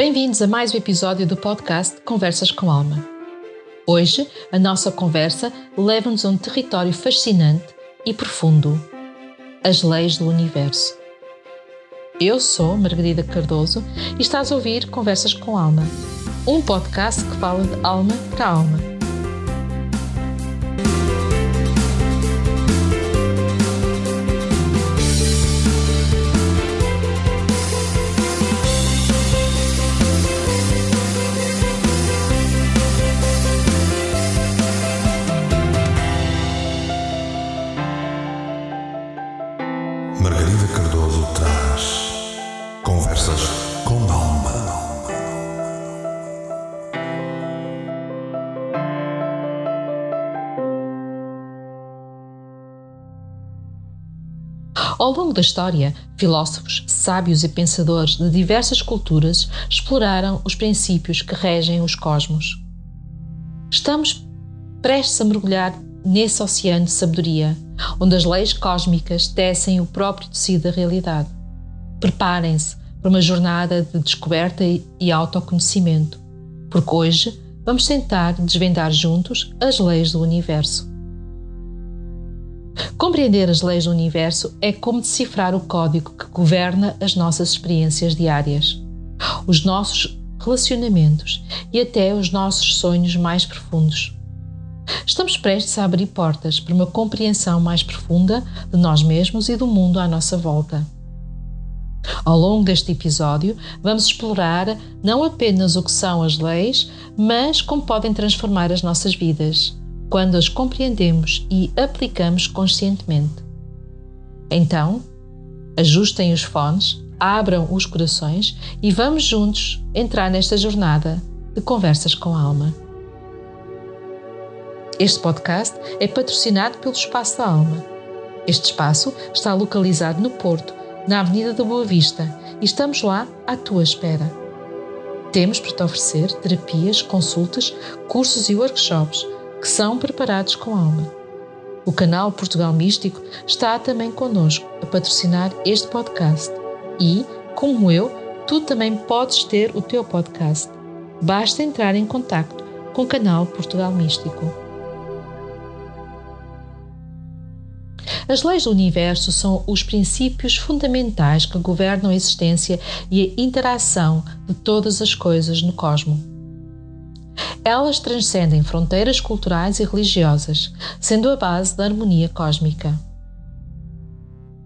Bem-vindos a mais um episódio do podcast Conversas com Alma. Hoje, a nossa conversa leva-nos a um território fascinante e profundo as leis do universo. Eu sou Margarida Cardoso e estás a ouvir Conversas com Alma, um podcast que fala de alma para alma Ao longo da história, filósofos, sábios e pensadores de diversas culturas exploraram os princípios que regem os cosmos. Estamos prestes a mergulhar nesse oceano de sabedoria, onde as leis cósmicas tecem o próprio tecido da realidade. Preparem-se para uma jornada de descoberta e autoconhecimento, porque hoje vamos tentar desvendar juntos as leis do universo. Compreender as leis do universo é como decifrar o código que governa as nossas experiências diárias, os nossos relacionamentos e até os nossos sonhos mais profundos. Estamos prestes a abrir portas para uma compreensão mais profunda de nós mesmos e do mundo à nossa volta. Ao longo deste episódio, vamos explorar não apenas o que são as leis, mas como podem transformar as nossas vidas quando as compreendemos e aplicamos conscientemente. Então, ajustem os fones, abram os corações e vamos juntos entrar nesta jornada de conversas com a alma. Este podcast é patrocinado pelo Espaço da Alma. Este espaço está localizado no Porto, na Avenida da Boa Vista, e estamos lá à tua espera. Temos para te oferecer terapias, consultas, cursos e workshops que são preparados com alma. O canal Portugal Místico está também connosco a patrocinar este podcast e, como eu, tu também podes ter o teu podcast. Basta entrar em contato com o canal Portugal Místico. As leis do universo são os princípios fundamentais que governam a existência e a interação de todas as coisas no cosmos. Elas transcendem fronteiras culturais e religiosas, sendo a base da harmonia cósmica.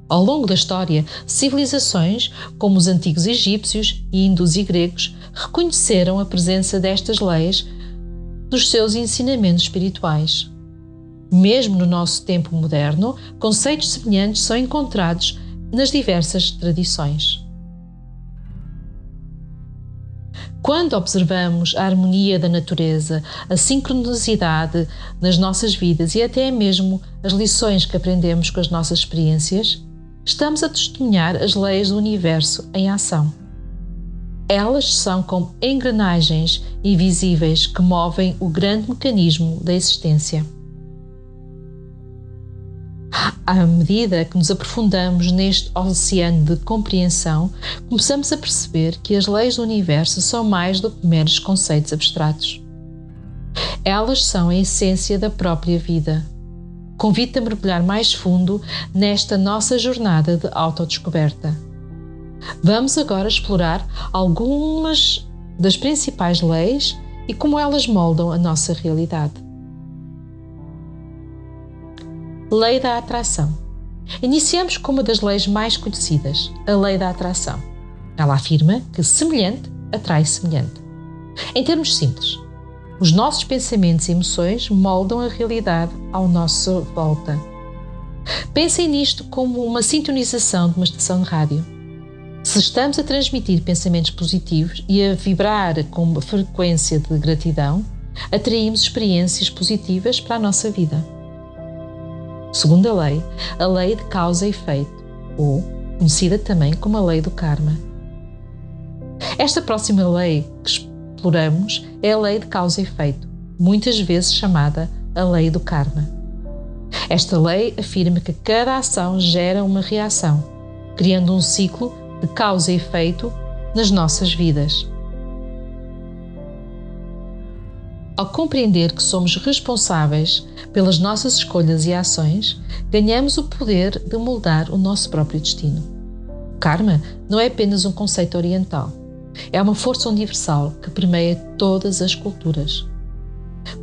Ao longo da história, civilizações como os antigos egípcios, índios e gregos reconheceram a presença destas leis nos seus ensinamentos espirituais. Mesmo no nosso tempo moderno, conceitos semelhantes são encontrados nas diversas tradições. Quando observamos a harmonia da natureza, a sincronicidade nas nossas vidas e até mesmo as lições que aprendemos com as nossas experiências, estamos a testemunhar as leis do universo em ação. Elas são como engrenagens invisíveis que movem o grande mecanismo da existência. À medida que nos aprofundamos neste oceano de compreensão, começamos a perceber que as leis do universo são mais do que meros conceitos abstratos. Elas são a essência da própria vida. Convido-te a mergulhar mais fundo nesta nossa jornada de autodescoberta. Vamos agora explorar algumas das principais leis e como elas moldam a nossa realidade. Lei da Atração. Iniciamos com uma das leis mais conhecidas, a Lei da Atração. Ela afirma que semelhante atrai semelhante. Em termos simples, os nossos pensamentos e emoções moldam a realidade ao nosso volta. Pensem nisto como uma sintonização de uma estação de rádio. Se estamos a transmitir pensamentos positivos e a vibrar com uma frequência de gratidão, atraímos experiências positivas para a nossa vida. Segunda lei, a lei de causa e efeito, ou conhecida também como a lei do karma. Esta próxima lei que exploramos é a lei de causa e efeito, muitas vezes chamada a lei do karma. Esta lei afirma que cada ação gera uma reação, criando um ciclo de causa e efeito nas nossas vidas. Ao compreender que somos responsáveis pelas nossas escolhas e ações, ganhamos o poder de moldar o nosso próprio destino. O karma não é apenas um conceito oriental, é uma força universal que permeia todas as culturas.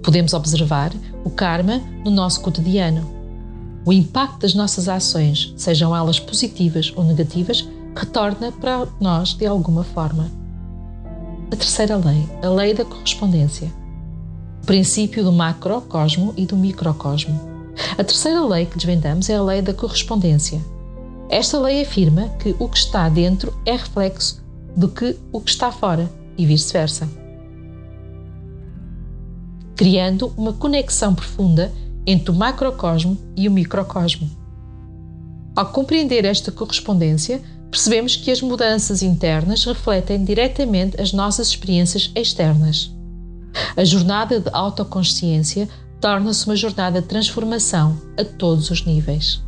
Podemos observar o karma no nosso cotidiano. O impacto das nossas ações, sejam elas positivas ou negativas, retorna para nós de alguma forma. A terceira lei, a lei da correspondência. O princípio do macrocosmo e do microcosmo. A terceira lei que desvendamos é a lei da correspondência. Esta lei afirma que o que está dentro é reflexo do que o que está fora e vice-versa criando uma conexão profunda entre o macrocosmo e o microcosmo. Ao compreender esta correspondência, percebemos que as mudanças internas refletem diretamente as nossas experiências externas. A jornada de autoconsciência torna-se uma jornada de transformação a todos os níveis.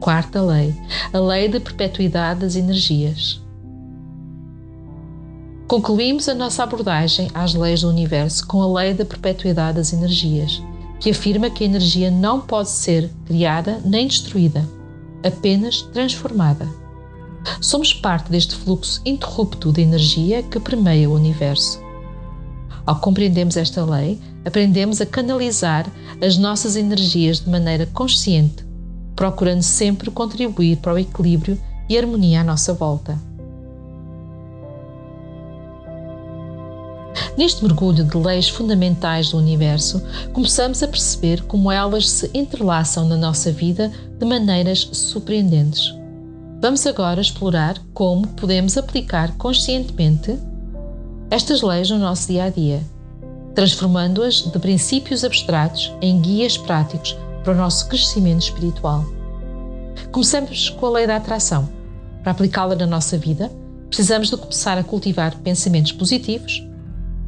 Quarta lei, a lei da perpetuidade das energias. Concluímos a nossa abordagem às leis do universo com a lei da perpetuidade das energias, que afirma que a energia não pode ser criada nem destruída, apenas transformada. Somos parte deste fluxo interrupto de energia que permeia o universo. Ao compreendermos esta lei, aprendemos a canalizar as nossas energias de maneira consciente, procurando sempre contribuir para o equilíbrio e harmonia à nossa volta. Neste mergulho de leis fundamentais do universo, começamos a perceber como elas se entrelaçam na nossa vida de maneiras surpreendentes. Vamos agora explorar como podemos aplicar conscientemente estas leis no nosso dia a dia, transformando-as de princípios abstratos em guias práticos para o nosso crescimento espiritual. Começamos com a lei da atração. Para aplicá-la na nossa vida, precisamos de começar a cultivar pensamentos positivos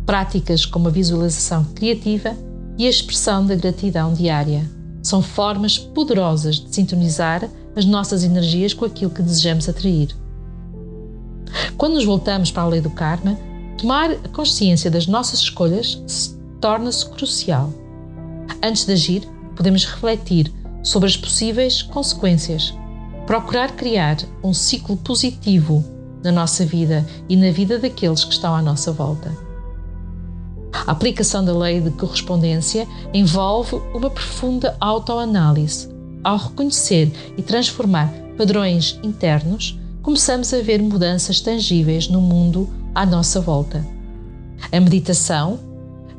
Práticas como a visualização criativa e a expressão da gratidão diária são formas poderosas de sintonizar as nossas energias com aquilo que desejamos atrair. Quando nos voltamos para a lei do karma, tomar consciência das nossas escolhas torna-se crucial. Antes de agir, podemos refletir sobre as possíveis consequências, procurar criar um ciclo positivo na nossa vida e na vida daqueles que estão à nossa volta. A aplicação da lei de correspondência envolve uma profunda autoanálise. Ao reconhecer e transformar padrões internos, começamos a ver mudanças tangíveis no mundo à nossa volta. A meditação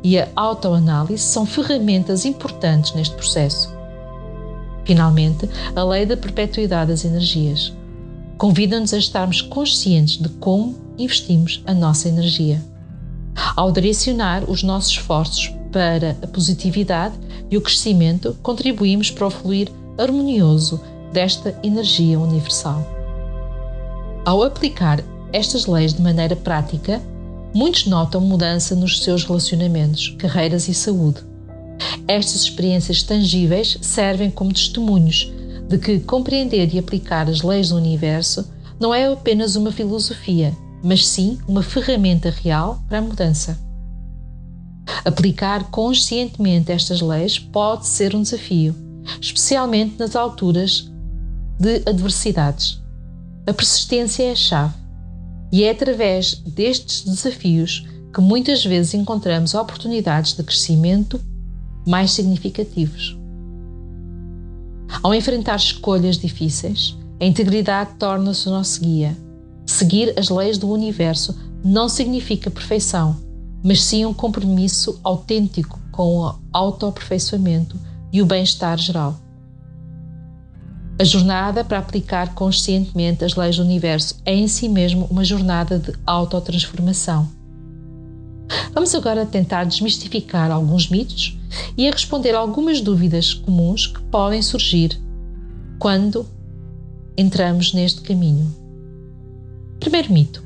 e a autoanálise são ferramentas importantes neste processo. Finalmente, a lei da perpetuidade das energias convida-nos a estarmos conscientes de como investimos a nossa energia. Ao direcionar os nossos esforços para a positividade e o crescimento, contribuímos para o fluir harmonioso desta energia universal. Ao aplicar estas leis de maneira prática, muitos notam mudança nos seus relacionamentos, carreiras e saúde. Estas experiências tangíveis servem como testemunhos de que compreender e aplicar as leis do universo não é apenas uma filosofia, mas sim uma ferramenta real para a mudança. Aplicar conscientemente estas leis pode ser um desafio, especialmente nas alturas de adversidades. A persistência é a chave, e é através destes desafios que muitas vezes encontramos oportunidades de crescimento mais significativos. Ao enfrentar escolhas difíceis, a integridade torna-se o nosso guia Seguir as leis do universo não significa perfeição, mas sim um compromisso autêntico com o autoaperfeiçoamento e o bem-estar geral. A jornada para aplicar conscientemente as leis do universo é em si mesmo uma jornada de autotransformação. Vamos agora tentar desmistificar alguns mitos e a responder algumas dúvidas comuns que podem surgir quando entramos neste caminho. Primeiro mito.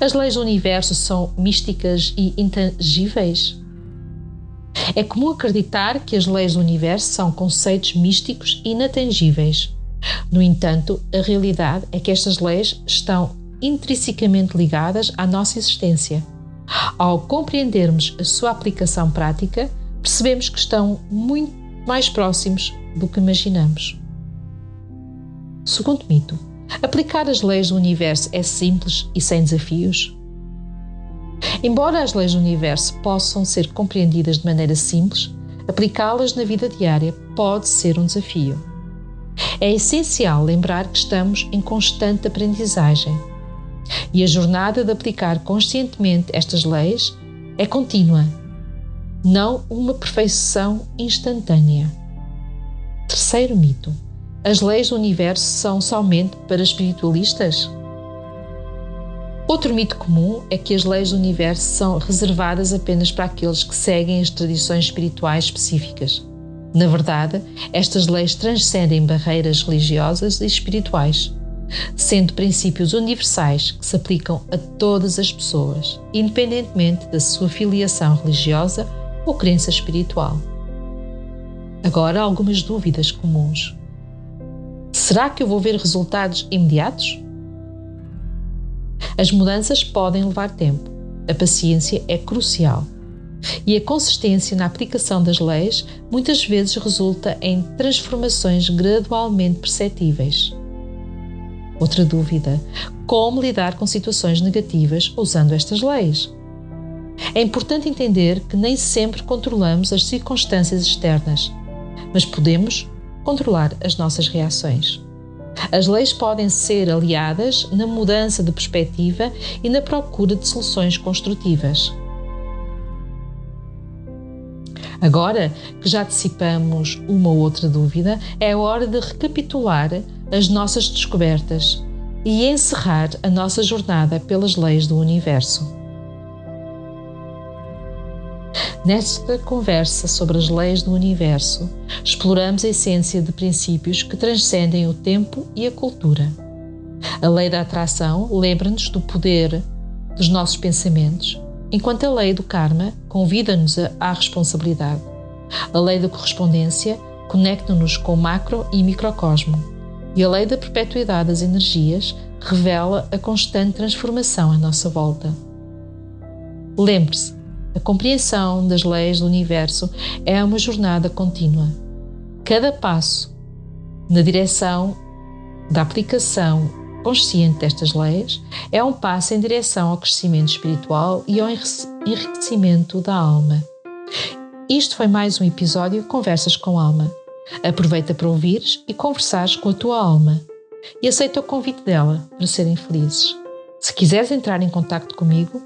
As leis do universo são místicas e intangíveis? É comum acreditar que as leis do universo são conceitos místicos inatangíveis. No entanto, a realidade é que estas leis estão intrinsecamente ligadas à nossa existência. Ao compreendermos a sua aplicação prática, percebemos que estão muito mais próximos do que imaginamos. Segundo mito, aplicar as leis do universo é simples e sem desafios? Embora as leis do universo possam ser compreendidas de maneira simples, aplicá-las na vida diária pode ser um desafio. É essencial lembrar que estamos em constante aprendizagem e a jornada de aplicar conscientemente estas leis é contínua, não uma perfeição instantânea. Terceiro mito: as leis do universo são somente para espiritualistas? Outro mito comum é que as leis do universo são reservadas apenas para aqueles que seguem as tradições espirituais específicas. Na verdade, estas leis transcendem barreiras religiosas e espirituais, sendo princípios universais que se aplicam a todas as pessoas, independentemente da sua filiação religiosa ou crença espiritual. Agora, algumas dúvidas comuns. Será que eu vou ver resultados imediatos? As mudanças podem levar tempo. A paciência é crucial. E a consistência na aplicação das leis muitas vezes resulta em transformações gradualmente perceptíveis. Outra dúvida: como lidar com situações negativas usando estas leis? É importante entender que nem sempre controlamos as circunstâncias externas, mas podemos controlar as nossas reações. As leis podem ser aliadas na mudança de perspectiva e na procura de soluções construtivas. Agora que já dissipamos uma ou outra dúvida, é hora de recapitular as nossas descobertas e encerrar a nossa jornada pelas leis do universo. Nesta conversa sobre as leis do universo, exploramos a essência de princípios que transcendem o tempo e a cultura. A lei da atração lembra-nos do poder dos nossos pensamentos, enquanto a lei do karma convida-nos à responsabilidade. A lei da correspondência conecta-nos com o macro e microcosmo, e a lei da perpetuidade das energias revela a constante transformação à nossa volta. Lembre-se, a compreensão das leis do universo é uma jornada contínua. Cada passo na direção da aplicação consciente destas leis é um passo em direção ao crescimento espiritual e ao enriquecimento da alma. Isto foi mais um episódio Conversas com Alma. Aproveita para ouvires e conversares com a tua alma e aceita o convite dela para serem felizes. Se quiseres entrar em contato comigo,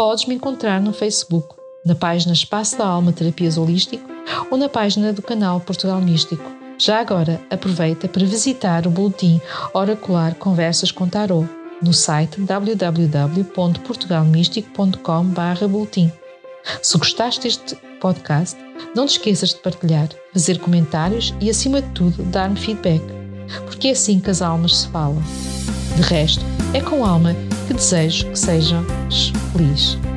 podes me encontrar no Facebook, na página Espaço da Alma Terapias Holístico ou na página do canal Portugal Místico. Já agora, aproveita para visitar o boletim Oracular Conversas com Tarot no site www.portugalmístico.com/boletim. Se gostaste deste podcast, não te esqueças de partilhar, fazer comentários e, acima de tudo, dar-me feedback, porque é assim que as almas se falam. De resto, é com alma que desejo que sejas feliz.